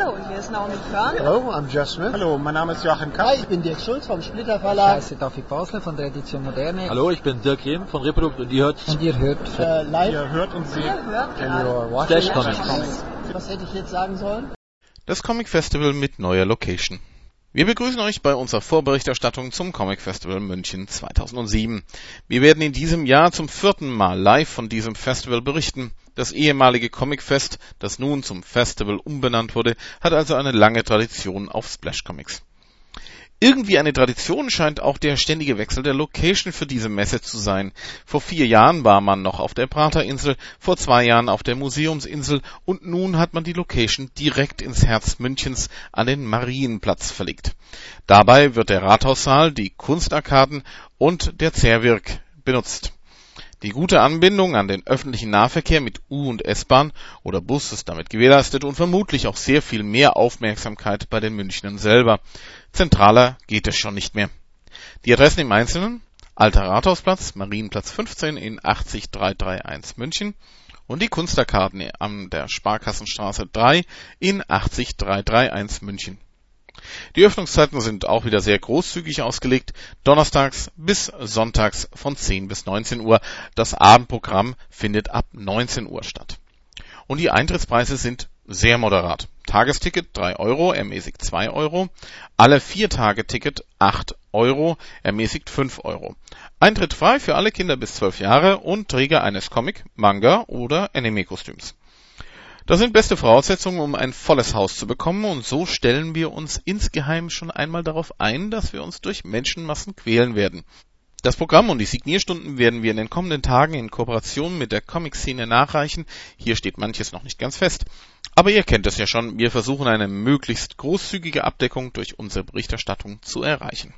Hallo, hier ist Naomi Körn. Hello, I'm Jeff Smith. Hallo, mein Name ist Joachim Kapp. Hi, ich bin Dirk Schulz vom Splitter Verlag. heiße David Basler von der Edition Moderne. Hallo, ich bin Dirk Rehm von Reprodukt und ihr hört Und ihr hört Äh, live Ihr hört und seht Ihr hört gerade Comics. Was hätte ich jetzt sagen sollen? Das Comic Festival mit neuer Location. Wir begrüßen euch bei unserer Vorberichterstattung zum Comic Festival München 2007. Wir werden in diesem Jahr zum vierten Mal live von diesem Festival berichten. Das ehemalige Comic Fest, das nun zum Festival umbenannt wurde, hat also eine lange Tradition auf Splash Comics. Irgendwie eine Tradition scheint auch der ständige Wechsel der Location für diese Messe zu sein. Vor vier Jahren war man noch auf der Praterinsel, vor zwei Jahren auf der Museumsinsel und nun hat man die Location direkt ins Herz Münchens an den Marienplatz verlegt. Dabei wird der Rathaussaal, die Kunstarkaden und der Zerwirk benutzt. Die gute Anbindung an den öffentlichen Nahverkehr mit U- und S-Bahn oder Bus ist damit gewährleistet und vermutlich auch sehr viel mehr Aufmerksamkeit bei den Münchnern selber. Zentraler geht es schon nicht mehr. Die Adressen im Einzelnen Alter Rathausplatz, Marienplatz 15 in 80331 München und die Kunstarkaden an der Sparkassenstraße 3 in 80331 München. Die Öffnungszeiten sind auch wieder sehr großzügig ausgelegt. Donnerstags bis sonntags von 10 bis 19 Uhr. Das Abendprogramm findet ab 19 Uhr statt. Und die Eintrittspreise sind sehr moderat. Tagesticket 3 Euro, ermäßigt 2 Euro. Alle vier Tage Ticket 8 Euro, ermäßigt 5 Euro. Eintritt frei für alle Kinder bis 12 Jahre und Träger eines Comic, Manga oder Anime-Kostüms. Das sind beste Voraussetzungen, um ein volles Haus zu bekommen und so stellen wir uns insgeheim schon einmal darauf ein, dass wir uns durch Menschenmassen quälen werden. Das Programm und die Signierstunden werden wir in den kommenden Tagen in Kooperation mit der Comic-Szene nachreichen. Hier steht manches noch nicht ganz fest. Aber ihr kennt es ja schon, wir versuchen eine möglichst großzügige Abdeckung durch unsere Berichterstattung zu erreichen.